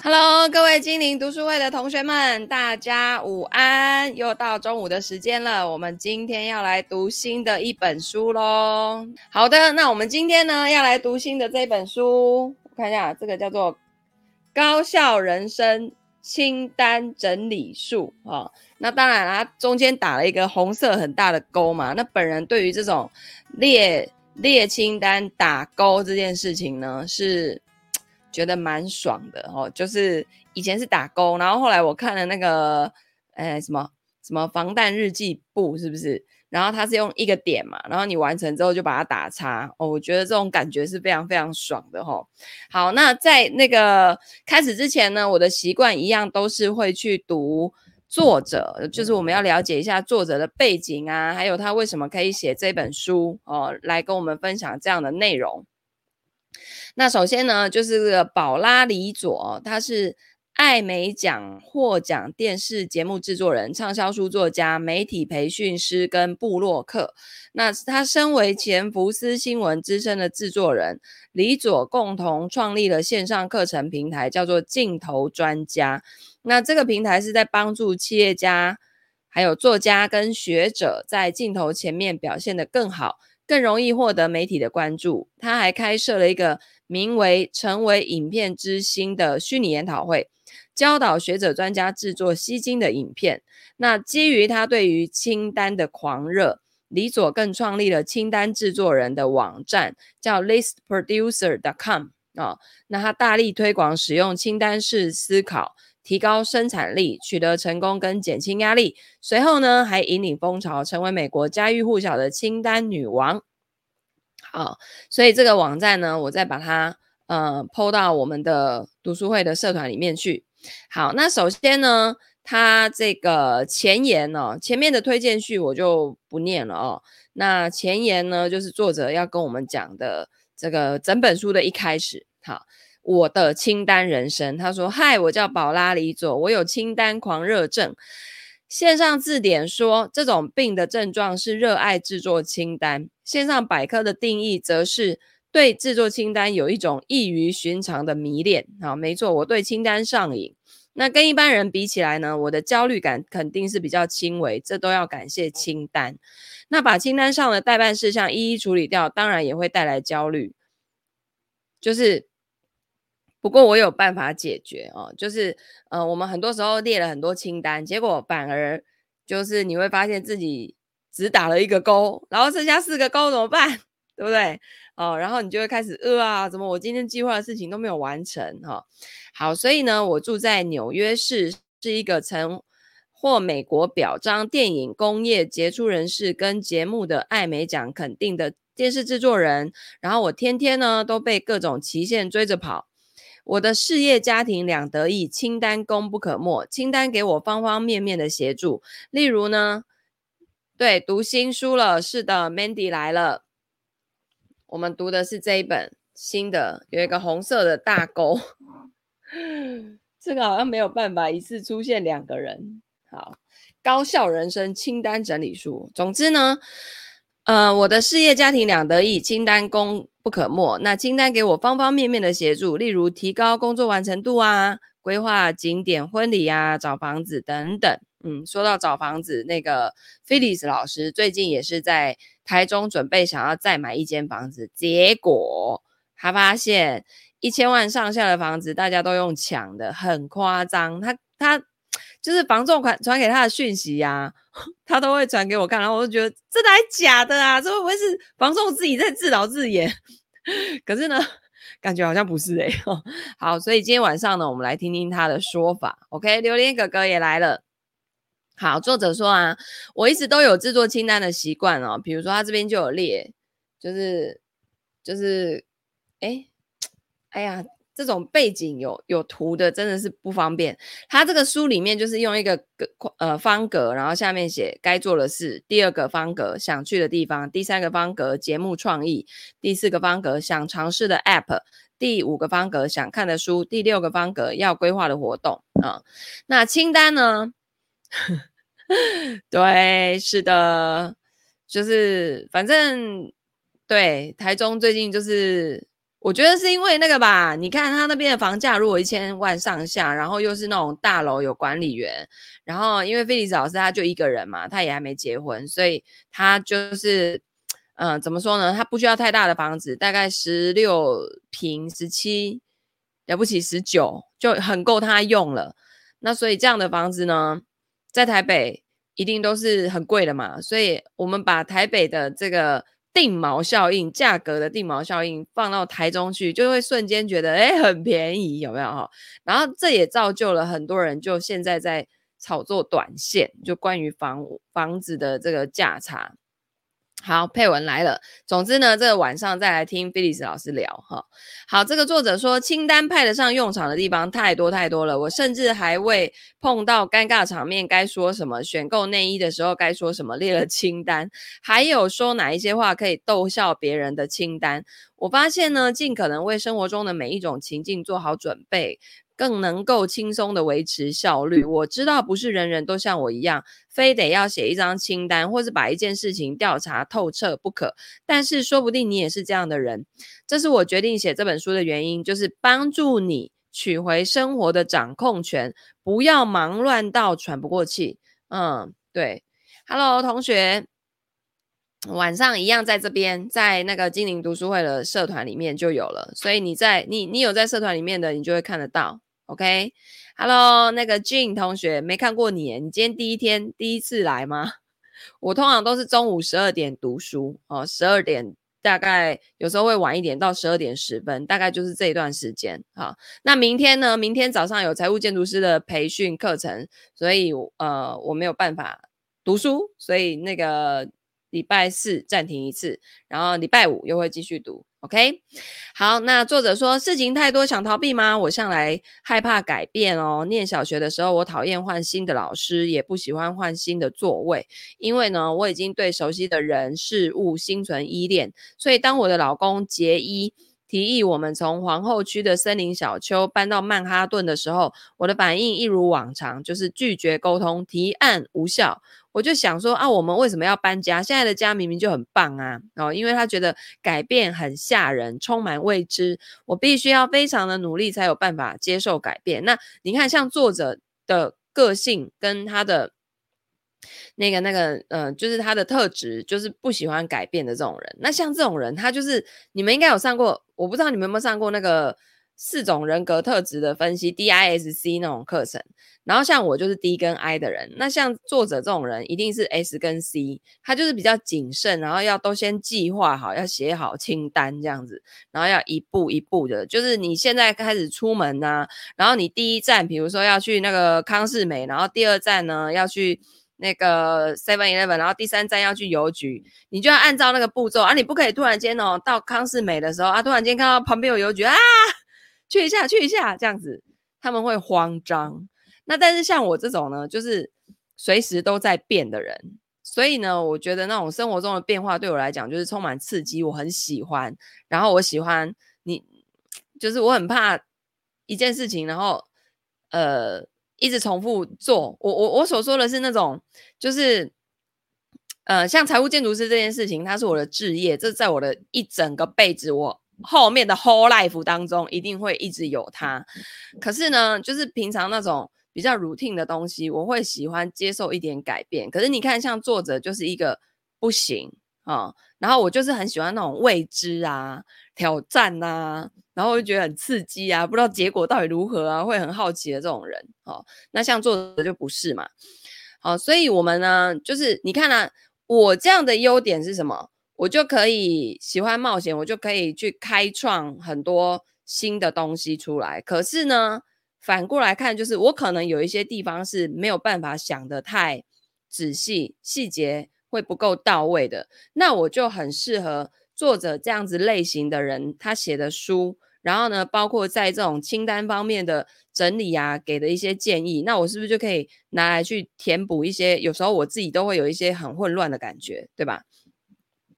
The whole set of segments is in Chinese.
Hello，各位精灵读书会的同学们，大家午安！又到中午的时间了，我们今天要来读新的一本书喽。好的，那我们今天呢要来读新的这本书，我看一下，这个叫做《高效人生清单整理术》哦。那当然啦，中间打了一个红色很大的勾嘛。那本人对于这种列列清单打勾这件事情呢，是。觉得蛮爽的哦，就是以前是打工，然后后来我看了那个，呃，什么什么防弹日记簿是不是？然后它是用一个点嘛，然后你完成之后就把它打叉哦，我觉得这种感觉是非常非常爽的哈、哦。好，那在那个开始之前呢，我的习惯一样都是会去读作者，就是我们要了解一下作者的背景啊，还有他为什么可以写这本书哦，来跟我们分享这样的内容。那首先呢，就是这个宝拉李佐，他是艾美奖获奖电视节目制作人、畅销书作家、媒体培训师跟部落客。那他身为前福斯新闻资深的制作人，李佐共同创立了线上课程平台，叫做镜头专家。那这个平台是在帮助企业家、还有作家跟学者在镜头前面表现得更好，更容易获得媒体的关注。他还开设了一个。名为“成为影片之星”的虚拟研讨会，教导学者专家制作吸睛的影片。那基于他对于清单的狂热，李佐更创立了清单制作人的网站，叫 listproducer.com 啊、那他大力推广使用清单式思考，提高生产力，取得成功跟减轻压力。随后呢，还引领风潮，成为美国家喻户晓的清单女王。啊，所以这个网站呢，我再把它呃 PO 到我们的读书会的社团里面去。好，那首先呢，它这个前言呢、哦，前面的推荐序我就不念了哦。那前言呢，就是作者要跟我们讲的这个整本书的一开始。好，我的清单人生，他说：“嗨，我叫宝拉里佐，我有清单狂热症。”线上字典说，这种病的症状是热爱制作清单。线上百科的定义则是对制作清单有一种异于寻常的迷恋。好，没错，我对清单上瘾。那跟一般人比起来呢，我的焦虑感肯定是比较轻微，这都要感谢清单。那把清单上的待办事项一一处理掉，当然也会带来焦虑。就是。不过我有办法解决哦，就是呃，我们很多时候列了很多清单，结果反而就是你会发现自己只打了一个勾，然后剩下四个勾怎么办？对不对？哦，然后你就会开始呃啊，怎么我今天计划的事情都没有完成哈、好，所以呢，我住在纽约市，是一个曾获美国表彰电影工业杰出人士跟节目的艾美奖肯定的电视制作人，然后我天天呢都被各种期限追着跑。我的事业家庭两得意，清单功不可没。清单给我方方面面的协助，例如呢，对，读新书了，是的，Mandy 来了。我们读的是这一本新的，有一个红色的大勾，这个好像没有办法一次出现两个人。好，高效人生清单整理书。总之呢。呃，我的事业家庭两得意，清单功不可没。那清单给我方方面面的协助，例如提高工作完成度啊，规划景点、婚礼啊，找房子等等。嗯，说到找房子，那个 Phyllis 老师最近也是在台中准备想要再买一间房子，结果他发现一千万上下的房子大家都用抢的，很夸张。他他。就是房仲传传给他的讯息呀、啊，他都会传给我看，然后我就觉得真的还假的啊？这会不会是房仲自己在自导自演？可是呢，感觉好像不是诶、欸。好，所以今天晚上呢，我们来听听他的说法。OK，榴莲哥哥也来了。好，作者说啊，我一直都有制作清单的习惯哦，比如说他这边就有列，就是就是，哎，哎呀。这种背景有有图的真的是不方便。他这个书里面就是用一个格呃方格，然后下面写该做的事，第二个方格想去的地方，第三个方格节目创意，第四个方格想尝试的 App，第五个方格想看的书，第六个方格要规划的活动啊。那清单呢？对，是的，就是反正对台中最近就是。我觉得是因为那个吧，你看他那边的房价如果一千万上下，然后又是那种大楼有管理员，然后因为菲利斯老师他就一个人嘛，他也还没结婚，所以他就是，嗯、怎么说呢？他不需要太大的房子，大概十六平、十七，了不起十九就很够他用了。那所以这样的房子呢，在台北一定都是很贵的嘛，所以我们把台北的这个。定毛效应，价格的定毛效应放到台中去，就会瞬间觉得诶很便宜，有没有哈？然后这也造就了很多人就现在在炒作短线，就关于房房子的这个价差。好，配文来了。总之呢，这个晚上再来听菲利斯老师聊哈。好，这个作者说，清单派得上用场的地方太多太多了。我甚至还为碰到尴尬场面该说什么，选购内衣的时候该说什么列了清单，还有说哪一些话可以逗笑别人的清单。我发现呢，尽可能为生活中的每一种情境做好准备。更能够轻松的维持效率。我知道不是人人都像我一样，非得要写一张清单，或是把一件事情调查透彻不可。但是说不定你也是这样的人。这是我决定写这本书的原因，就是帮助你取回生活的掌控权，不要忙乱到喘不过气。嗯，对。Hello，同学，晚上一样在这边，在那个精灵读书会的社团里面就有了。所以你在你你有在社团里面的，你就会看得到。OK，Hello，、那个 Jean 同学没看过你，你今天第一天第一次来吗？我通常都是中午十二点读书哦，十二点大概有时候会晚一点到十二点十分，大概就是这一段时间。哈，那明天呢？明天早上有财务建筑师的培训课程，所以呃我没有办法读书，所以那个礼拜四暂停一次，然后礼拜五又会继续读。OK，好，那作者说事情太多想逃避吗？我向来害怕改变哦。念小学的时候，我讨厌换新的老师，也不喜欢换新的座位，因为呢，我已经对熟悉的人事物心存依恋。所以，当我的老公杰伊提议我们从皇后区的森林小丘搬到曼哈顿的时候，我的反应一如往常，就是拒绝沟通，提案无效。我就想说啊，我们为什么要搬家？现在的家明明就很棒啊！哦，因为他觉得改变很吓人，充满未知，我必须要非常的努力才有办法接受改变。那你看，像作者的个性跟他的那个那个，嗯、就是他的特质，就是不喜欢改变的这种人。那像这种人，他就是你们应该有上过，我不知道你们有没有上过那个。四种人格特质的分析，DISC 那种课程，然后像我就是 D 跟 I 的人，那像作者这种人一定是 S 跟 C，他就是比较谨慎，然后要都先计划好，要写好清单这样子，然后要一步一步的，就是你现在开始出门啊，然后你第一站比如说要去那个康世美，然后第二站呢要去那个 Seven Eleven，然后第三站要去邮局，你就要按照那个步骤啊，你不可以突然间哦到康世美的时候啊，突然间看到旁边有邮局啊。去一下，去一下，这样子他们会慌张。那但是像我这种呢，就是随时都在变的人，所以呢，我觉得那种生活中的变化对我来讲就是充满刺激，我很喜欢。然后我喜欢你，就是我很怕一件事情，然后呃一直重复做。我我我所说的是那种，就是呃像财务建筑师这件事情，它是我的置业，这在我的一整个辈子我。后面的 whole life 当中一定会一直有它，可是呢，就是平常那种比较 routine 的东西，我会喜欢接受一点改变。可是你看，像作者就是一个不行啊、然后我就是很喜欢那种未知啊、挑战啊，然后我就觉得很刺激啊，不知道结果到底如何啊，会很好奇的这种人哦。那像作者就不是嘛，好、所以我们呢，就是你看啊，我这样的优点是什么？我就可以喜欢冒险，我就可以去开创很多新的东西出来。可是呢，反过来看，就是我可能有一些地方是没有办法想得太仔细，细节会不够到位的。那我就很适合作者这样子类型的人，他写的书，然后呢，包括在这种清单方面的整理啊，给的一些建议，那我是不是就可以拿来去填补一些？有时候我自己都会有一些很混乱的感觉，对吧？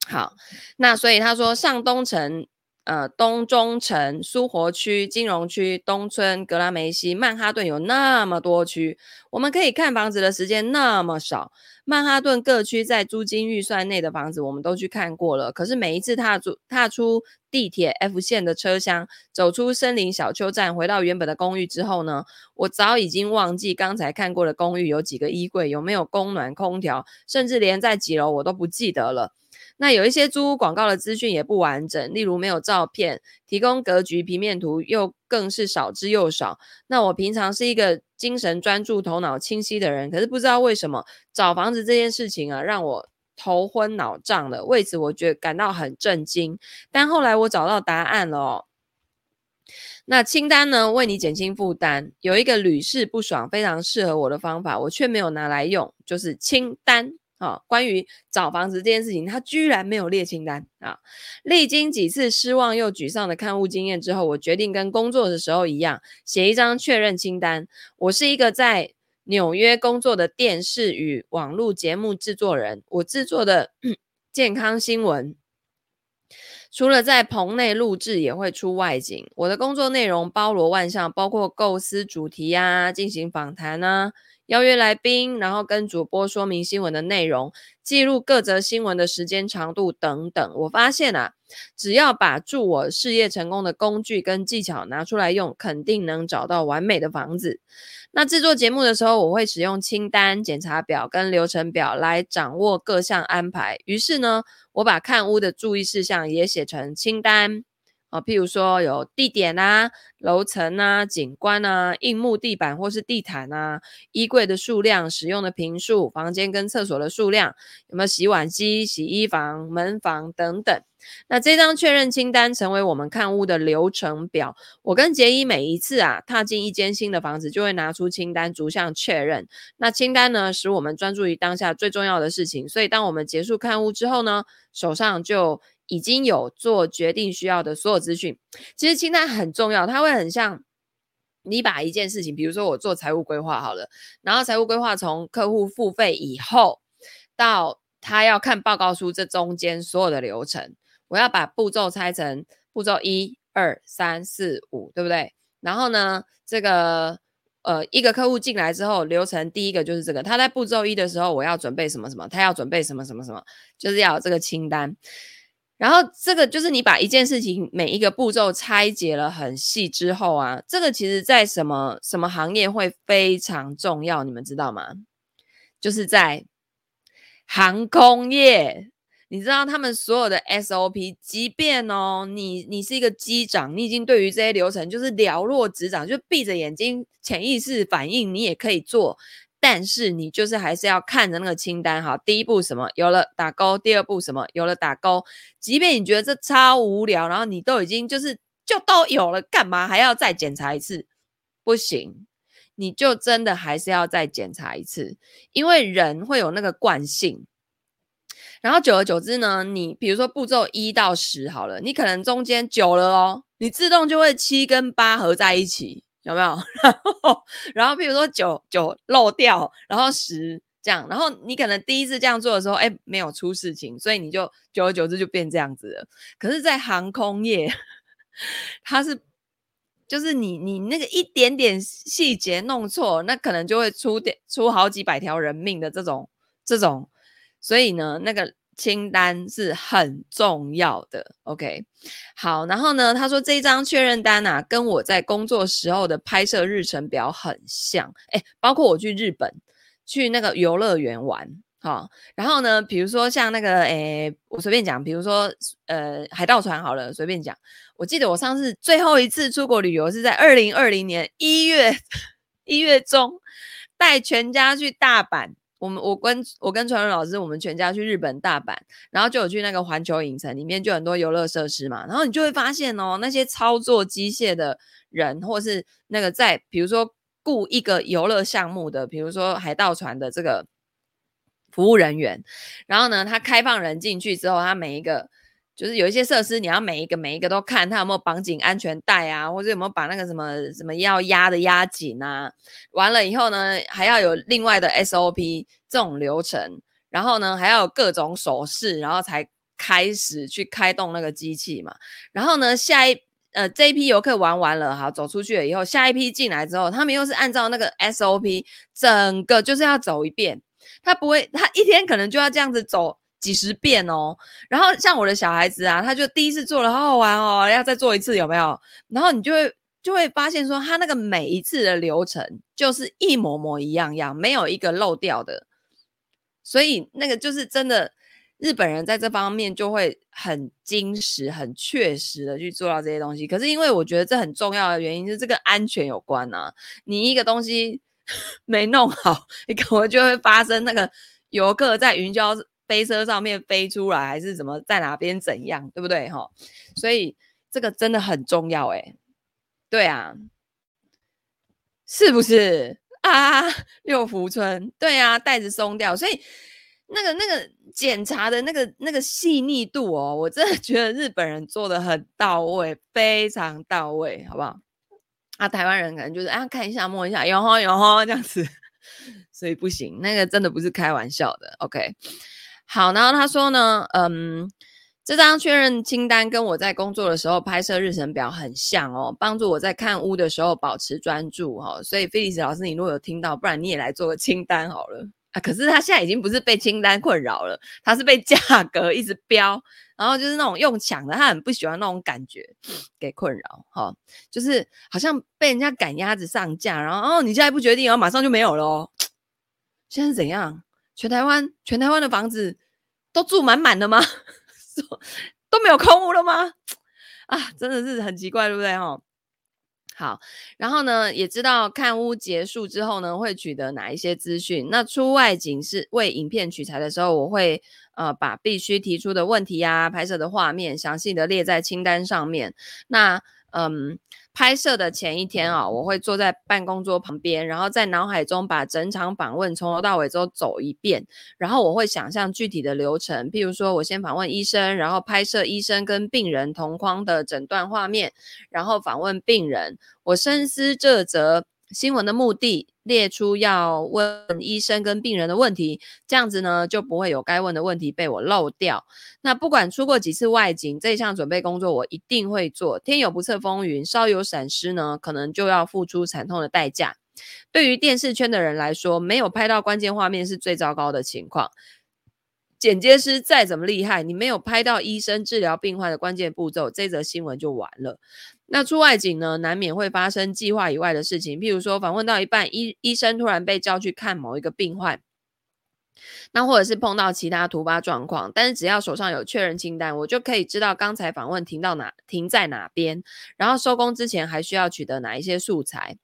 好，那所以他说上东城呃，东中城、苏活区、金融区、东村、格拉梅西、曼哈顿有那么多区，我们可以看房子的时间那么少。曼哈顿各区在租金预算内的房子，我们都去看过了。可是每一次踏出踏出地铁 F 线的车厢，走出森林小丘站，回到原本的公寓之后呢，我早已经忘记刚才看过的公寓有几个衣柜，有没有供暖空调，甚至连在几楼我都不记得了。那有一些租屋广告的资讯也不完整，例如没有照片，提供格局平面图又更是少之又少。那我平常是一个精神专注、头脑清晰的人，可是不知道为什么找房子这件事情啊，让我头昏脑胀的。为此，我觉感到很震惊。但后来我找到答案了哦。那清单呢，为你减轻负担，有一个屡试不爽、非常适合我的方法，我却没有拿来用，就是清单。啊、关于找房子这件事情，他居然没有列清单啊！历经几次失望又沮丧的看屋经验之后，我决定跟工作的时候一样，写一张确认清单。我是一个在纽约工作的电视与网络节目制作人，我制作的 健康新闻，除了在棚内录制，也会出外景。我的工作内容包罗万象，包括构思主题啊，进行访谈啊。邀约来宾，然后跟主播说明新闻的内容，记录各则新闻的时间长度等等。我发现啊，只要把助我事业成功的工具跟技巧拿出来用，肯定能找到完美的房子。那制作节目的时候，我会使用清单、检查表跟流程表来掌握各项安排。于是呢，我把看屋的注意事项也写成清单。啊，譬如说有地点啊、楼层啊、景观啊、硬木地板或是地毯啊、衣柜的数量、使用的坪数、房间跟厕所的数量、有没有洗碗机、洗衣房、门房等等。那这张确认清单成为我们看屋的流程表。我跟杰伊每一次啊踏进一间新的房子，就会拿出清单逐项确认。那清单呢，使我们专注于当下最重要的事情。所以当我们结束看屋之后呢，手上就已经有做决定需要的所有资讯，其实清单很重要，它会很像你把一件事情，比如说我做财务规划好了，然后财务规划从客户付费以后到他要看报告书这中间所有的流程，我要把步骤拆成步骤一二三四五，对不对？然后呢，这个呃一个客户进来之后，流程第一个就是这个，他在步骤一的时候，我要准备什么什么，他要准备什么什么什么，就是要这个清单。然后这个就是你把一件事情每一个步骤拆解了很细之后啊，这个其实在什么什么行业会非常重要，你们知道吗？就是在航空业，你知道他们所有的 SOP，即便哦，你你是一个机长，你已经对于这些流程就是了若指掌，就闭着眼睛潜意识反应，你也可以做。但是你就是还是要看着那个清单哈，第一步什么有了打勾，第二步什么有了打勾。即便你觉得这超无聊，然后你都已经就是就都有了，干嘛还要再检查一次？不行，你就真的还是要再检查一次，因为人会有那个惯性。然后久而久之呢，你比如说步骤一到十好了，你可能中间久了哦，你自动就会七跟八合在一起。有没有？然后，然后，譬如说九九漏掉，然后十这样，然后你可能第一次这样做的时候，哎，没有出事情，所以你就久而久之就变这样子了。可是，在航空业，它是就是你你那个一点点细节弄错，那可能就会出点出好几百条人命的这种这种，所以呢，那个。清单是很重要的，OK，好，然后呢，他说这一张确认单啊，跟我在工作时候的拍摄日程表很像，诶，包括我去日本去那个游乐园玩，好，然后呢，比如说像那个，诶，我随便讲，比如说，呃，海盗船好了，随便讲，我记得我上次最后一次出国旅游是在二零二零年一月 一月中，带全家去大阪。我们我跟我跟传文老师，我们全家去日本大阪，然后就有去那个环球影城，里面就很多游乐设施嘛。然后你就会发现哦，那些操作机械的人，或是那个在比如说雇一个游乐项目的，比如说海盗船的这个服务人员，然后呢，他开放人进去之后，他每一个。就是有一些设施，你要每一个每一个都看他有没有绑紧安全带啊，或者有没有把那个什么什么要压的压紧啊。完了以后呢，还要有另外的 SOP 这种流程，然后呢还要有各种手势，然后才开始去开动那个机器嘛。然后呢，下一呃这一批游客玩完了，好，走出去了以后，下一批进来之后，他们又是按照那个 SOP，整个就是要走一遍。他不会，他一天可能就要这样子走几十遍哦。然后像我的小孩子啊，他就第一次做了，好好玩哦，要再做一次有没有？然后你就会就会发现说，他那个每一次的流程就是一模模一样样，没有一个漏掉的。所以那个就是真的，日本人在这方面就会很精实、很确实的去做到这些东西。可是因为我觉得这很重要的原因是这个安全有关啊，你一个东西。没弄好，你可能就会发生那个游客在云霄飞车上面飞出来，还是怎么在哪边怎样，对不对？哈，所以这个真的很重要，诶，对啊，是不是啊？六福村，对啊，袋子松掉，所以那个那个检查的那个那个细腻度哦，我真的觉得日本人做的很到位，非常到位，好不好？啊，台湾人可能就是啊，看一下摸一下，哟吼哟吼这样子，所以不行，那个真的不是开玩笑的。OK，好，然后他说呢，嗯，这张确认清单跟我在工作的时候拍摄日程表很像哦，帮助我在看屋的时候保持专注哦。所以菲利斯老师，你如果有听到，不然你也来做个清单好了啊。可是他现在已经不是被清单困扰了，他是被价格一直飙。然后就是那种用抢的，他很不喜欢那种感觉给困扰，哈，就是好像被人家赶鸭子上架，然后哦，你现在不决定，然后马上就没有了哦。现在是怎样？全台湾全台湾的房子都住满满的吗？都没有空屋了吗？啊，真的是很奇怪，对不对？哈。好，然后呢，也知道看屋结束之后呢，会取得哪一些资讯。那出外景是为影片取材的时候，我会呃把必须提出的问题啊、拍摄的画面详细的列在清单上面。那嗯。拍摄的前一天啊，我会坐在办公桌旁边，然后在脑海中把整场访问从头到尾都走一遍，然后我会想象具体的流程，譬如说我先访问医生，然后拍摄医生跟病人同框的诊断画面，然后访问病人，我深思这则新闻的目的。列出要问医生跟病人的问题，这样子呢就不会有该问的问题被我漏掉。那不管出过几次外景，这项准备工作我一定会做。天有不测风云，稍有闪失呢，可能就要付出惨痛的代价。对于电视圈的人来说，没有拍到关键画面是最糟糕的情况。剪接师再怎么厉害，你没有拍到医生治疗病患的关键步骤，这则新闻就完了。那出外景呢，难免会发生计划以外的事情，譬如说访问到一半，医医生突然被叫去看某一个病患。那或者是碰到其他突发状况，但是只要手上有确认清单，我就可以知道刚才访问停到哪，停在哪边，然后收工之前还需要取得哪一些素材。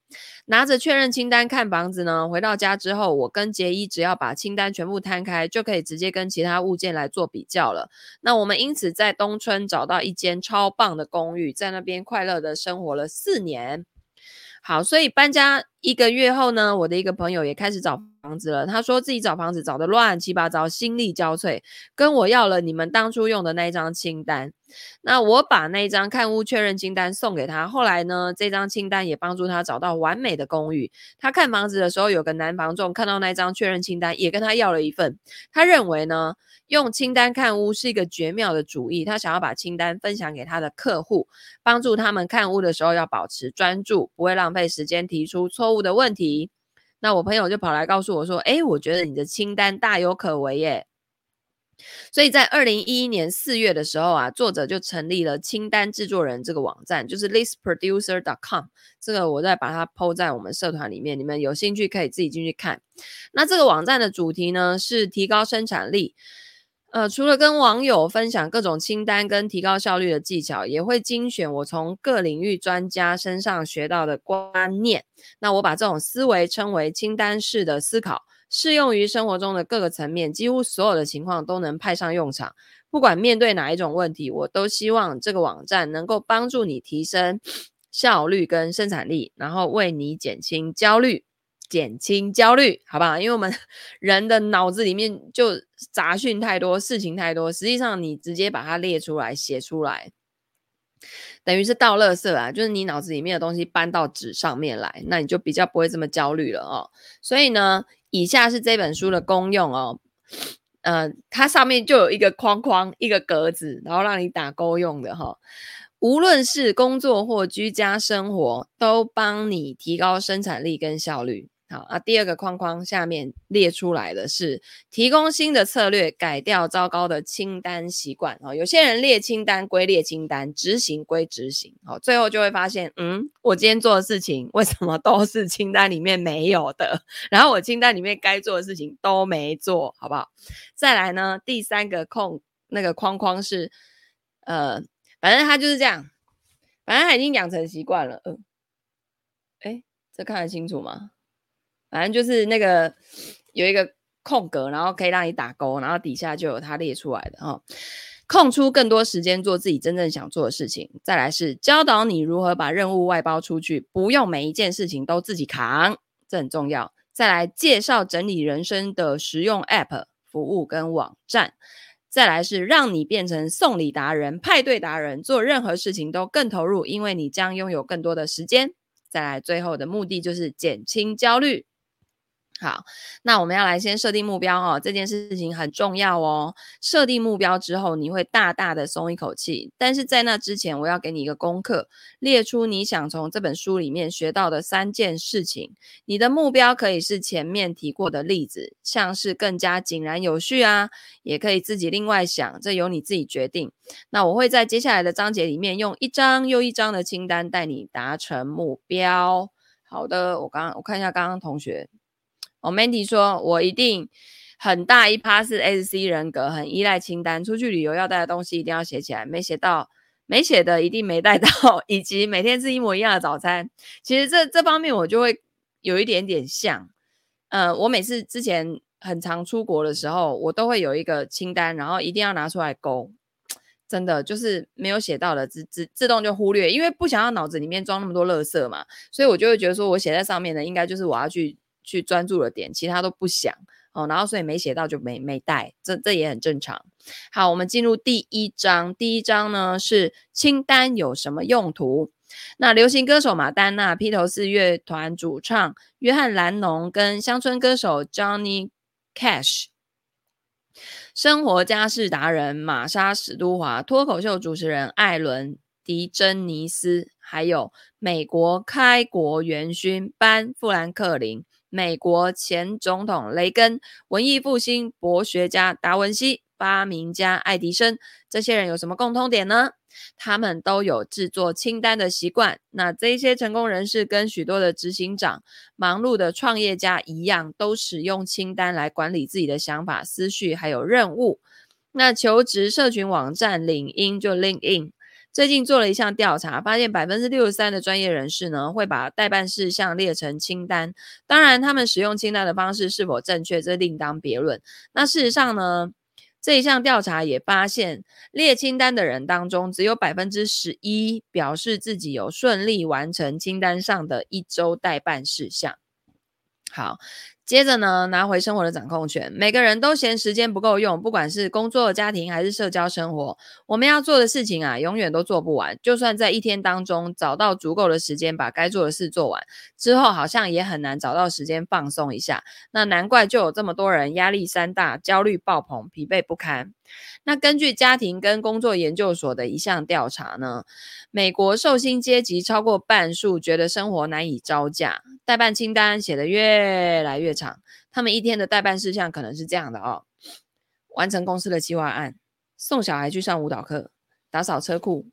拿着确认清单看房子呢，回到家之后，我跟杰伊只要把清单全部摊开，就可以直接跟其他物件来做比较了。那我们因此在东村找到一间超棒的公寓，在那边快乐的生活了四年。好，所以搬家一个月后呢，我的一个朋友也开始找房子了。他说自己找房子找的乱七八糟，心力交瘁，跟我要了你们当初用的那一张清单。那我把那一张看屋确认清单送给他。后来呢，这张清单也帮助他找到完美的公寓。他看房子的时候，有个男房仲看到那张确认清单，也跟他要了一份。他认为呢，用清单看屋是一个绝妙的主意，他想要把清单分享给他的客户，帮助他们看屋的时候要保持专注，不会浪费时间提出错误的问题。那我朋友就跑来告诉我说：“诶，我觉得你的清单大有可为耶。”所以在二零一一年四月的时候啊，作者就成立了清单制作人这个网站，就是 listproducer.com。这个我再把它 po 在我们社团里面，你们有兴趣可以自己进去看。那这个网站的主题呢，是提高生产力。呃，除了跟网友分享各种清单跟提高效率的技巧，也会精选我从各领域专家身上学到的观念。那我把这种思维称为清单式的思考，适用于生活中的各个层面，几乎所有的情况都能派上用场。不管面对哪一种问题，我都希望这个网站能够帮助你提升效率跟生产力，然后为你减轻焦虑。减轻焦虑，好不好？因为我们 人的脑子里面就杂讯太多，事情太多。实际上，你直接把它列出来、写出来，等于是倒垃圾啊！就是你脑子里面的东西搬到纸上面来，那你就比较不会这么焦虑了哦。所以呢，以下是这本书的功用哦。呃，它上面就有一个框框，一个格子，然后让你打勾用的哈。无论是工作或居家生活，都帮你提高生产力跟效率。好啊，第二个框框下面列出来的是提供新的策略，改掉糟糕的清单习惯。哦，有些人列清单归列清单，执行归执行，哦，最后就会发现，嗯，我今天做的事情为什么都是清单里面没有的？然后我清单里面该做的事情都没做，好不好？再来呢，第三个空那个框框是，呃，反正他就是这样，反正他已经养成习惯了。嗯、呃，诶，这看得清楚吗？反正就是那个有一个空格，然后可以让你打勾，然后底下就有它列出来的哈。空出更多时间做自己真正想做的事情。再来是教导你如何把任务外包出去，不用每一件事情都自己扛，这很重要。再来介绍整理人生的实用 App 服务跟网站。再来是让你变成送礼达人、派对达人，做任何事情都更投入，因为你将拥有更多的时间。再来最后的目的就是减轻焦虑。好，那我们要来先设定目标哦，这件事情很重要哦。设定目标之后，你会大大的松一口气。但是在那之前，我要给你一个功课，列出你想从这本书里面学到的三件事情。你的目标可以是前面提过的例子，像是更加井然有序啊，也可以自己另外想，这由你自己决定。那我会在接下来的章节里面用一张又一张的清单带你达成目标。好的，我刚我看一下刚刚同学。哦，Mandy 说：“我一定很大一趴是 SC 人格，很依赖清单。出去旅游要带的东西一定要写起来，没写到、没写的一定没带到，以及每天吃一模一样的早餐。其实这这方面我就会有一点点像。呃，我每次之前很常出国的时候，我都会有一个清单，然后一定要拿出来勾。真的就是没有写到的自自自动就忽略，因为不想要脑子里面装那么多垃圾嘛，所以我就会觉得说我写在上面的应该就是我要去。”去专注的点，其他都不想哦，然后所以没写到就没没带，这这也很正常。好，我们进入第一章，第一章呢是清单有什么用途？那流行歌手马丹娜、披头士乐团主唱约翰兰农跟乡村歌手 Johnny Cash，生活家事达人玛莎史都华，脱口秀主持人艾伦狄珍尼斯，还有美国开国元勋班富兰克林。美国前总统雷根、文艺复兴博学家达文西、发明家爱迪生，这些人有什么共通点呢？他们都有制作清单的习惯。那这些成功人士跟许多的执行长、忙碌的创业家一样，都使用清单来管理自己的想法、思绪还有任务。那求职社群网站领英就 linin。最近做了一项调查，发现百分之六十三的专业人士呢，会把代办事项列成清单。当然，他们使用清单的方式是否正确，这另当别论。那事实上呢，这一项调查也发现，列清单的人当中，只有百分之十一表示自己有顺利完成清单上的一周代办事项。好。接着呢，拿回生活的掌控权。每个人都嫌时间不够用，不管是工作、家庭还是社交生活，我们要做的事情啊，永远都做不完。就算在一天当中找到足够的时间把该做的事做完，之后好像也很难找到时间放松一下。那难怪就有这么多人压力山大、焦虑爆棚、疲惫不堪。那根据家庭跟工作研究所的一项调查呢，美国受薪阶级超过半数觉得生活难以招架，代办清单写得越来越长。他们一天的代办事项可能是这样的哦：完成公司的计划案，送小孩去上舞蹈课，打扫车库，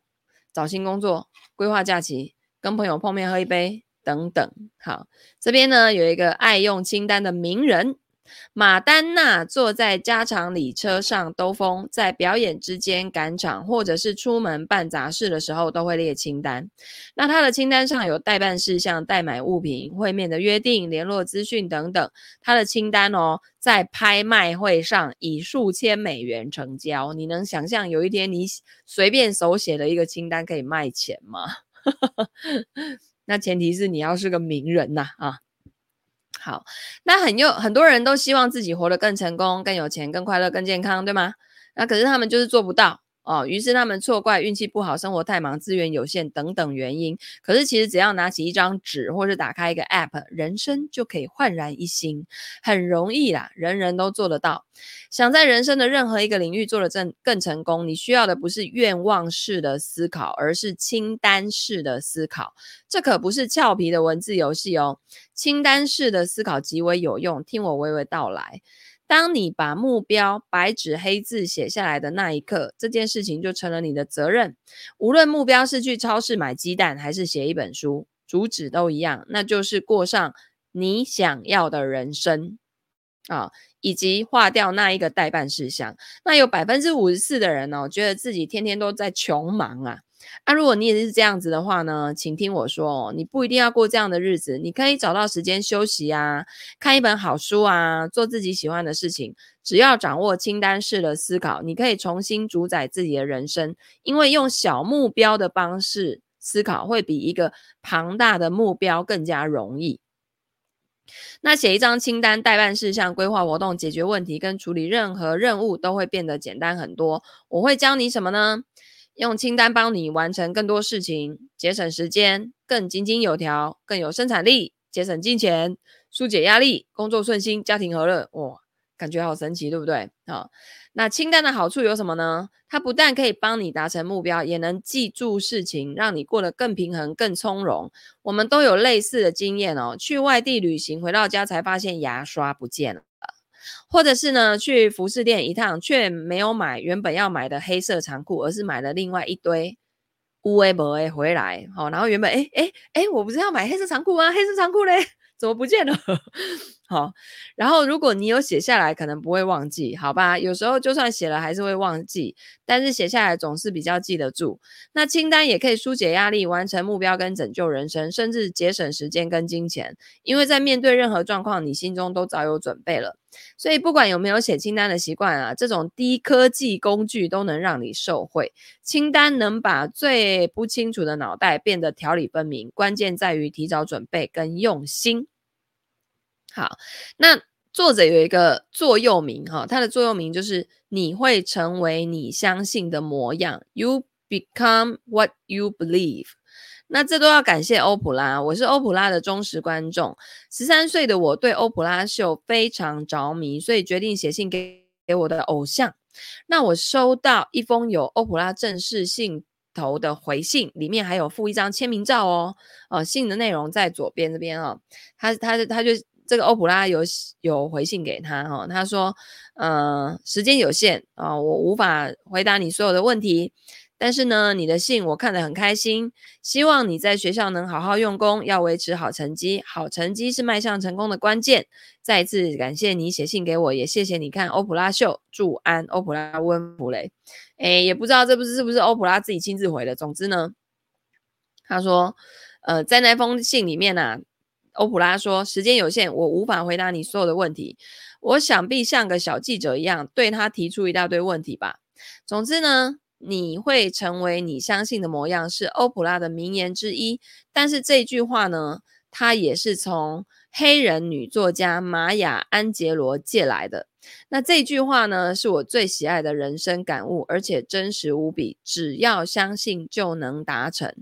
找新工作，规划假期，跟朋友碰面喝一杯等等。好，这边呢有一个爱用清单的名人。马丹娜坐在加长礼车上兜风，在表演之间赶场，或者是出门办杂事的时候，都会列清单。那他的清单上有待办事项、待买物品、会面的约定、联络资讯等等。他的清单哦，在拍卖会上以数千美元成交。你能想象有一天你随便手写的一个清单可以卖钱吗？那前提是你要是个名人呐！啊好，那很有很多人都希望自己活得更成功、更有钱、更快乐、更健康，对吗？那可是他们就是做不到哦，于是他们错怪运气不好、生活太忙、资源有限等等原因。可是其实只要拿起一张纸，或是打开一个 App，人生就可以焕然一新，很容易啦，人人都做得到。想在人生的任何一个领域做得更更成功，你需要的不是愿望式的思考，而是清单式的思考。这可不是俏皮的文字游戏哦，清单式的思考极为有用。听我娓娓道来。当你把目标白纸黑字写下来的那一刻，这件事情就成了你的责任。无论目标是去超市买鸡蛋，还是写一本书，主旨都一样，那就是过上你想要的人生啊，以及划掉那一个待办事项。那有百分之五十四的人哦，觉得自己天天都在穷忙啊。啊，如果你也是这样子的话呢，请听我说，你不一定要过这样的日子，你可以找到时间休息啊，看一本好书啊，做自己喜欢的事情。只要掌握清单式的思考，你可以重新主宰自己的人生。因为用小目标的方式思考，会比一个庞大的目标更加容易。那写一张清单，待办事项、规划活动、解决问题跟处理任何任务，都会变得简单很多。我会教你什么呢？用清单帮你完成更多事情，节省时间，更井井有条，更有生产力，节省金钱，疏解压力，工作顺心，家庭和乐。哇，感觉好神奇，对不对？好，那清单的好处有什么呢？它不但可以帮你达成目标，也能记住事情，让你过得更平衡、更从容。我们都有类似的经验哦，去外地旅行，回到家才发现牙刷不见了。或者是呢，去服饰店一趟，却没有买原本要买的黑色长裤，而是买了另外一堆乌龟博回来。好，然后原本诶诶诶，我不是要买黑色长裤吗？黑色长裤嘞，怎么不见了？好，然后如果你有写下来，可能不会忘记，好吧？有时候就算写了，还是会忘记，但是写下来总是比较记得住。那清单也可以疏解压力，完成目标跟拯救人生，甚至节省时间跟金钱，因为在面对任何状况，你心中都早有准备了。所以不管有没有写清单的习惯啊，这种低科技工具都能让你受惠。清单能把最不清楚的脑袋变得条理分明，关键在于提早准备跟用心。好，那作者有一个座右铭哈，他的座右铭就是你会成为你相信的模样，You become what you believe。那这都要感谢欧普拉，我是欧普拉的忠实观众。十三岁的我对欧普拉秀非常着迷，所以决定写信给给我的偶像。那我收到一封有欧普拉正式信头的回信，里面还有附一张签名照哦。哦，信的内容在左边这边哦，他他他就。这个欧普拉有有回信给他哈，他说，呃，时间有限啊，我无法回答你所有的问题，但是呢，你的信我看得很开心，希望你在学校能好好用功，要维持好成绩，好成绩是迈向成功的关键。再一次感谢你写信给我，也谢谢你看欧普拉秀，祝安，欧普拉温普雷，诶，也不知道这不是是不是欧普拉自己亲自回的，总之呢，他说，呃，在那封信里面呢、啊。欧普拉说：“时间有限，我无法回答你所有的问题。我想必像个小记者一样，对他提出一大堆问题吧。总之呢，你会成为你相信的模样，是欧普拉的名言之一。但是这句话呢，它也是从黑人女作家玛雅·安杰罗借来的。那这句话呢，是我最喜爱的人生感悟，而且真实无比。只要相信，就能达成。”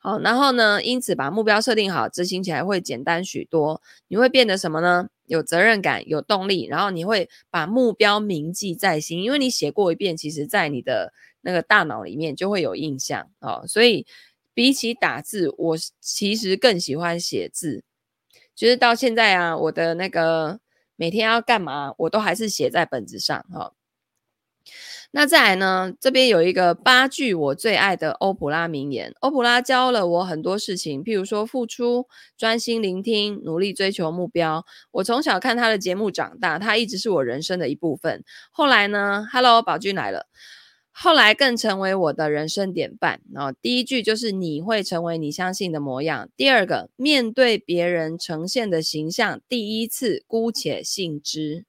好，然后呢，因此把目标设定好，执行起来会简单许多。你会变得什么呢？有责任感，有动力，然后你会把目标铭记在心，因为你写过一遍，其实在你的那个大脑里面就会有印象哦。所以比起打字，我其实更喜欢写字。就是到现在啊，我的那个每天要干嘛，我都还是写在本子上哈。那再来呢？这边有一个八句我最爱的欧普拉名言。欧普拉教了我很多事情，譬如说付出、专心聆听、努力追求目标。我从小看他的节目长大，他一直是我人生的一部分。后来呢？Hello，宝君来了。后来更成为我的人生典范。然后第一句就是你会成为你相信的模样。第二个，面对别人呈现的形象，第一次姑且信之。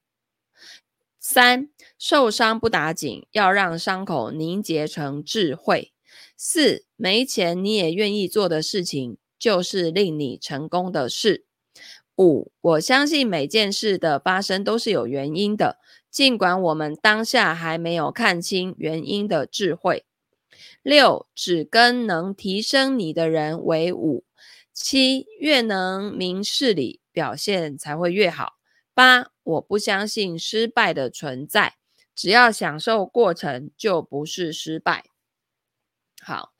三，受伤不打紧，要让伤口凝结成智慧。四，没钱你也愿意做的事情，就是令你成功的事。五，我相信每件事的发生都是有原因的，尽管我们当下还没有看清原因的智慧。六，只跟能提升你的人为伍。七，越能明事理，表现才会越好。八，我不相信失败的存在，只要享受过程，就不是失败。好。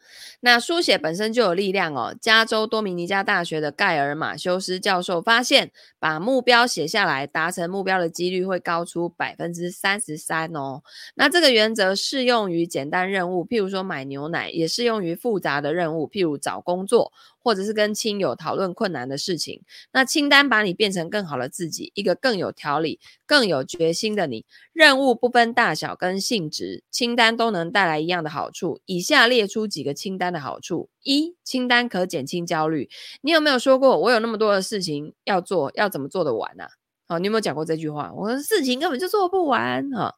那书写本身就有力量哦。加州多米尼加大学的盖尔马修斯教授发现，把目标写下来，达成目标的几率会高出百分之三十三哦。那这个原则适用于简单任务，譬如说买牛奶，也适用于复杂的任务，譬如找工作。或者是跟亲友讨论困难的事情，那清单把你变成更好的自己，一个更有条理、更有决心的你。任务不分大小跟性质，清单都能带来一样的好处。以下列出几个清单的好处：一、清单可减轻焦虑。你有没有说过，我有那么多的事情要做，要怎么做得完呢？好，你有没有讲过这句话？我说事情根本就做不完哈。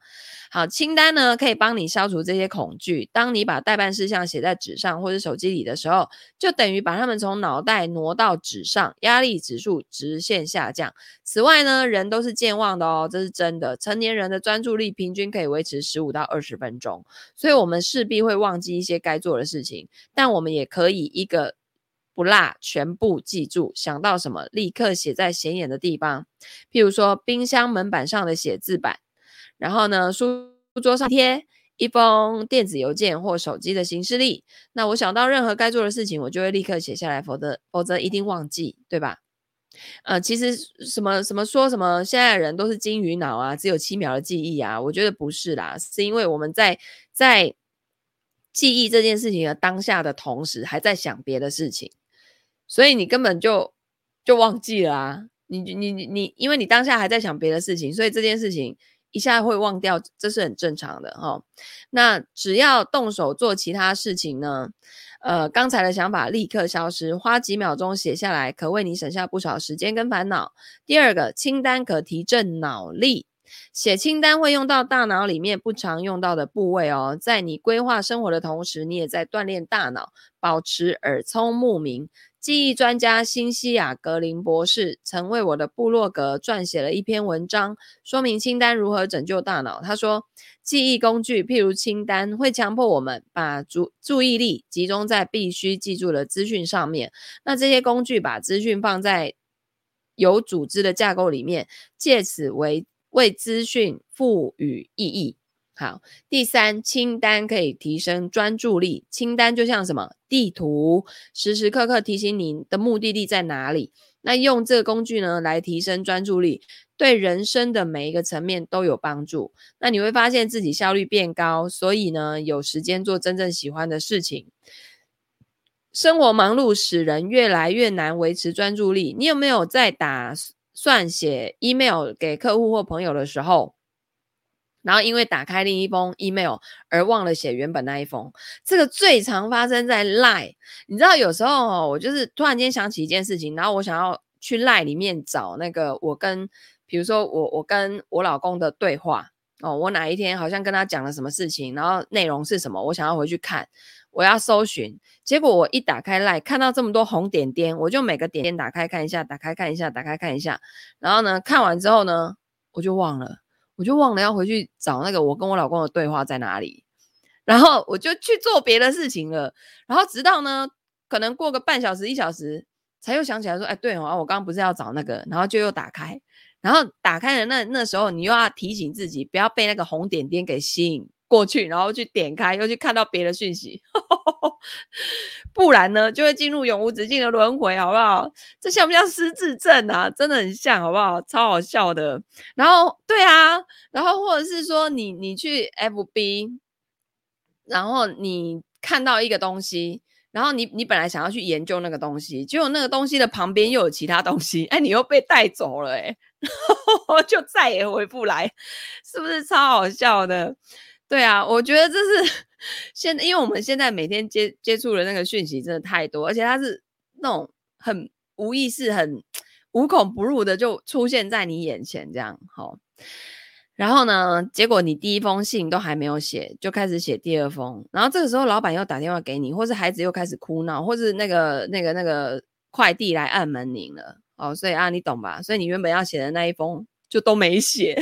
好，清单呢可以帮你消除这些恐惧。当你把待办事项写在纸上或者手机里的时候，就等于把它们从脑袋挪到纸上，压力指数直线下降。此外呢，人都是健忘的哦，这是真的。成年人的专注力平均可以维持十五到二十分钟，所以我们势必会忘记一些该做的事情，但我们也可以一个不落全部记住，想到什么立刻写在显眼的地方，譬如说冰箱门板上的写字板。然后呢，书桌上贴一封电子邮件或手机的行事历。那我想到任何该做的事情，我就会立刻写下来，否则否则一定忘记，对吧？呃，其实什么什么说什么，现在的人都是金鱼脑啊，只有七秒的记忆啊，我觉得不是啦，是因为我们在在记忆这件事情的当下的同时，还在想别的事情，所以你根本就就忘记了啊！你你你你，因为你当下还在想别的事情，所以这件事情。一下会忘掉，这是很正常的哈、哦。那只要动手做其他事情呢，呃，刚才的想法立刻消失，花几秒钟写下来，可为你省下不少时间跟烦恼。第二个，清单可提振脑力，写清单会用到大脑里面不常用到的部位哦。在你规划生活的同时，你也在锻炼大脑，保持耳聪目明。记忆专家辛西亚·格林博士曾为我的部落格撰写了一篇文章，说明清单如何拯救大脑。他说，记忆工具譬如清单，会强迫我们把注注意力集中在必须记住的资讯上面。那这些工具把资讯放在有组织的架构里面，借此为为资讯赋予意义。好，第三，清单可以提升专注力。清单就像什么地图，时时刻刻提醒你的目的地在哪里。那用这个工具呢，来提升专注力，对人生的每一个层面都有帮助。那你会发现自己效率变高，所以呢，有时间做真正喜欢的事情。生活忙碌使人越来越难维持专注力。你有没有在打算写 email 给客户或朋友的时候，然后因为打开另一封 email 而忘了写原本那一封，这个最常发生在 Line。你知道有时候哦，我就是突然间想起一件事情，然后我想要去 Line 里面找那个我跟，比如说我我跟我老公的对话哦，我哪一天好像跟他讲了什么事情，然后内容是什么，我想要回去看，我要搜寻，结果我一打开 Line 看到这么多红点点，我就每个点点打开看一下，打开看一下，打开看一下，然后呢，看完之后呢，我就忘了。我就忘了要回去找那个我跟我老公的对话在哪里，然后我就去做别的事情了。然后直到呢，可能过个半小时一小时，才又想起来说，哎，对哦，我刚刚不是要找那个，然后就又打开，然后打开了那那时候，你又要提醒自己不要被那个红点点给吸引过去，然后去点开，又去看到别的讯息。不然呢，就会进入永无止境的轮回，好不好？这像不像失智症啊？真的很像，好不好？超好笑的。然后，对啊，然后或者是说你，你去 FB，然后你看到一个东西，然后你你本来想要去研究那个东西，结果那个东西的旁边又有其他东西，哎，你又被带走了，哎，就再也回不来，是不是超好笑的？对啊，我觉得这是。现在，因为我们现在每天接接触的那个讯息真的太多，而且它是那种很无意识、很无孔不入的就出现在你眼前，这样好。然后呢，结果你第一封信都还没有写，就开始写第二封，然后这个时候老板又打电话给你，或是孩子又开始哭闹，或是那个那个那个快递来按门铃了，哦，所以啊，你懂吧？所以你原本要写的那一封就都没写。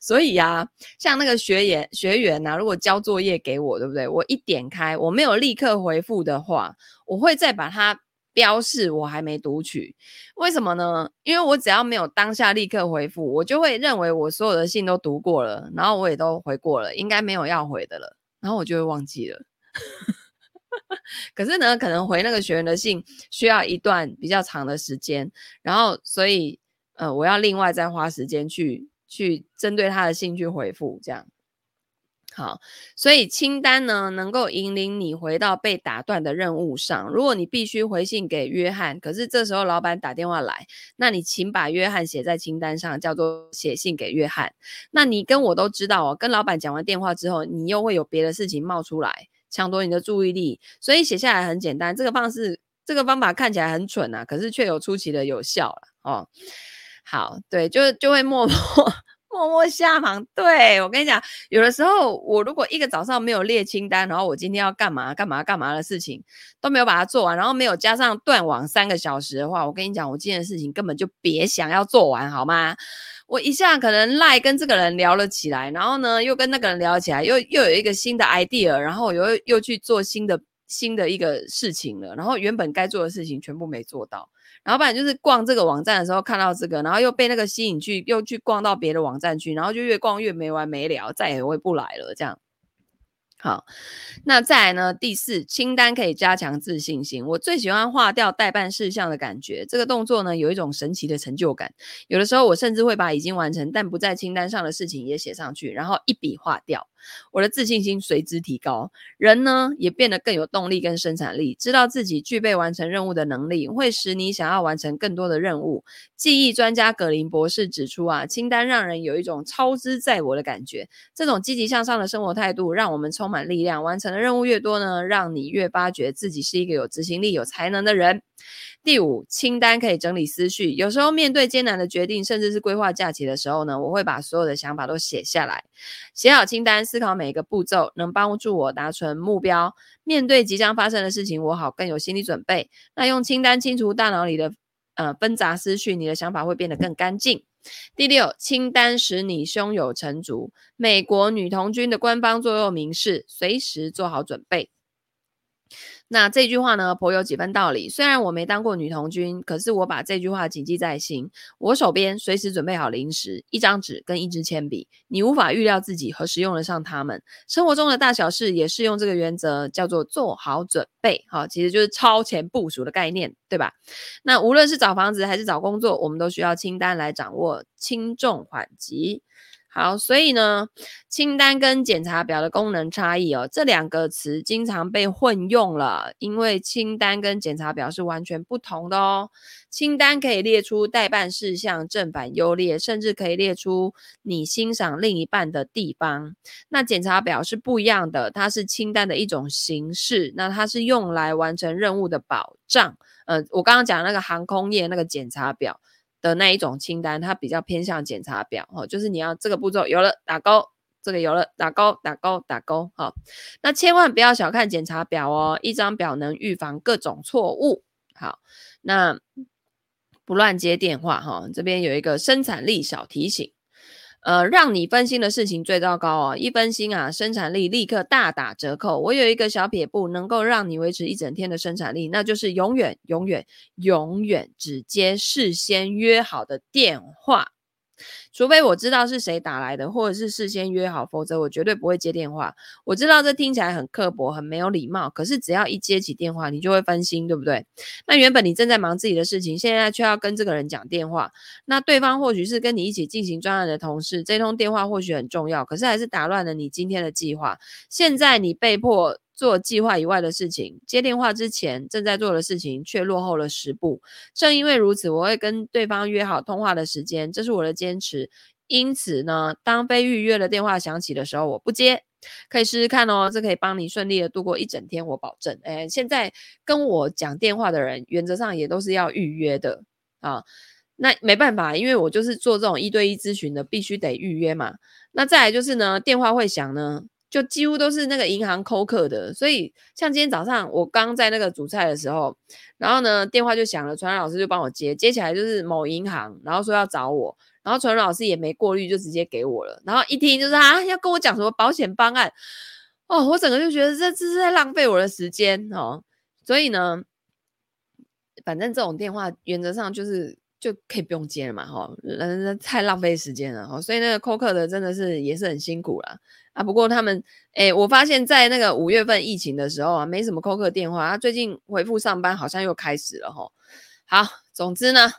所以啊，像那个学员学员呐，如果交作业给我，对不对？我一点开，我没有立刻回复的话，我会再把它标示我还没读取。为什么呢？因为我只要没有当下立刻回复，我就会认为我所有的信都读过了，然后我也都回过了，应该没有要回的了，然后我就会忘记了。可是呢，可能回那个学员的信需要一段比较长的时间，然后所以呃，我要另外再花时间去去针对他的信去回复，这样。好，所以清单呢，能够引领你回到被打断的任务上。如果你必须回信给约翰，可是这时候老板打电话来，那你请把约翰写在清单上，叫做写信给约翰。那你跟我都知道哦，跟老板讲完电话之后，你又会有别的事情冒出来。抢夺你的注意力，所以写下来很简单。这个方式，这个方法看起来很蠢啊，可是却有出奇的有效了哦。好，对，就就会默 默默默下忙。对，我跟你讲，有的时候我如果一个早上没有列清单，然后我今天要干嘛干嘛干嘛的事情都没有把它做完，然后没有加上断网三个小时的话，我跟你讲，我今天的事情根本就别想要做完，好吗？我一下可能赖跟这个人聊了起来，然后呢又跟那个人聊起来，又又有一个新的 idea，然后又又去做新的新的一个事情了，然后原本该做的事情全部没做到，然后不然就是逛这个网站的时候看到这个，然后又被那个吸引去，又去逛到别的网站去，然后就越逛越没完没了，再也回不来了这样。好，那再来呢？第四，清单可以加强自信心。我最喜欢划掉待办事项的感觉，这个动作呢，有一种神奇的成就感。有的时候，我甚至会把已经完成但不在清单上的事情也写上去，然后一笔划掉。我的自信心随之提高，人呢也变得更有动力跟生产力，知道自己具备完成任务的能力，会使你想要完成更多的任务。记忆专家葛林博士指出啊，清单让人有一种超之在我的感觉，这种积极向上的生活态度让我们充充满力量。完成的任务越多呢，让你越发觉自己是一个有执行力、有才能的人。第五，清单可以整理思绪。有时候面对艰难的决定，甚至是规划假期的时候呢，我会把所有的想法都写下来，写好清单，思考每一个步骤，能帮助我达成目标。面对即将发生的事情，我好更有心理准备。那用清单清除大脑里的呃纷杂思绪，你的想法会变得更干净。第六，清单使你胸有成竹。美国女童军的官方座右铭是：随时做好准备。那这句话呢，颇有几分道理。虽然我没当过女童军，可是我把这句话谨记在心。我手边随时准备好零食、一张纸跟一支铅笔。你无法预料自己何时用得上它们。生活中的大小事也适用这个原则，叫做做好准备。好，其实就是超前部署的概念，对吧？那无论是找房子还是找工作，我们都需要清单来掌握轻重缓急。好，所以呢，清单跟检查表的功能差异哦，这两个词经常被混用了，因为清单跟检查表是完全不同的哦。清单可以列出待办事项，正反优劣，甚至可以列出你欣赏另一半的地方。那检查表是不一样的，它是清单的一种形式，那它是用来完成任务的保障。呃，我刚刚讲那个航空业那个检查表。的那一种清单，它比较偏向检查表哦，就是你要这个步骤有了打勾，这个有了打勾打勾打勾，好，那千万不要小看检查表哦，一张表能预防各种错误。好，那不乱接电话哈，这边有一个生产力小提醒。呃，让你分心的事情最糟糕哦！一分心啊，生产力立刻大打折扣。我有一个小撇步，能够让你维持一整天的生产力，那就是永远、永远、永远只接事先约好的电话。除非我知道是谁打来的，或者是事先约好，否则我绝对不会接电话。我知道这听起来很刻薄，很没有礼貌，可是只要一接起电话，你就会分心，对不对？那原本你正在忙自己的事情，现在却要跟这个人讲电话，那对方或许是跟你一起进行专案的同事，这通电话或许很重要，可是还是打乱了你今天的计划。现在你被迫。做计划以外的事情，接电话之前正在做的事情却落后了十步。正因为如此，我会跟对方约好通话的时间，这是我的坚持。因此呢，当非预约的电话响起的时候，我不接。可以试试看哦，这可以帮你顺利的度过一整天，我保证。哎，现在跟我讲电话的人，原则上也都是要预约的啊。那没办法，因为我就是做这种一对一咨询的，必须得预约嘛。那再来就是呢，电话会响呢。就几乎都是那个银行扣客的，所以像今天早上我刚在那个煮菜的时候，然后呢电话就响了，传人老师就帮我接，接起来就是某银行，然后说要找我，然后传人老师也没过滤就直接给我了，然后一听就是啊要跟我讲什么保险方案，哦，我整个就觉得这这是在浪费我的时间哦，所以呢，反正这种电话原则上就是。就可以不用接了嘛，哈，那那太浪费时间了，哈，所以那个扣客的真的是也是很辛苦啦。啊。不过他们，哎、我发现在那个五月份疫情的时候啊，没什么扣客电话，他最近恢复上班好像又开始了，哈。好，总之呢，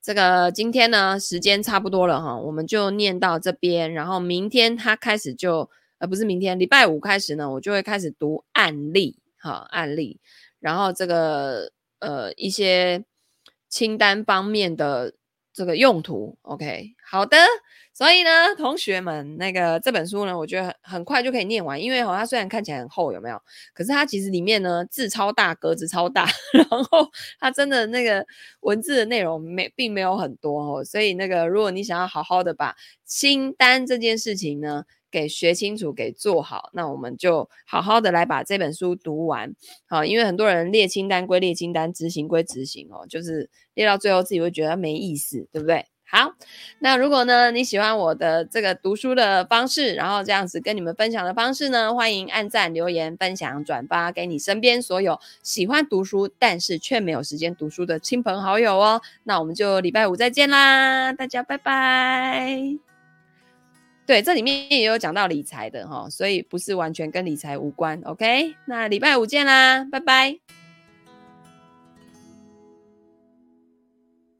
这个今天呢时间差不多了，哈，我们就念到这边，然后明天他开始就，呃，不是明天，礼拜五开始呢，我就会开始读案例，哈，案例，然后这个呃一些。清单方面的这个用途，OK，好的，所以呢，同学们，那个这本书呢，我觉得很很快就可以念完，因为哈，它虽然看起来很厚，有没有？可是它其实里面呢，字超大，格子超大，然后它真的那个文字的内容没并没有很多哦，所以那个如果你想要好好的把清单这件事情呢，给学清楚，给做好，那我们就好好的来把这本书读完。好，因为很多人列清单归列清单，执行归执行哦，就是列到最后自己会觉得没意思，对不对？好，那如果呢你喜欢我的这个读书的方式，然后这样子跟你们分享的方式呢，欢迎按赞、留言、分享、转发给你身边所有喜欢读书但是却没有时间读书的亲朋好友哦。那我们就礼拜五再见啦，大家拜拜。对，这里面也有讲到理财的哈，所以不是完全跟理财无关。OK，那礼拜五见啦，拜拜。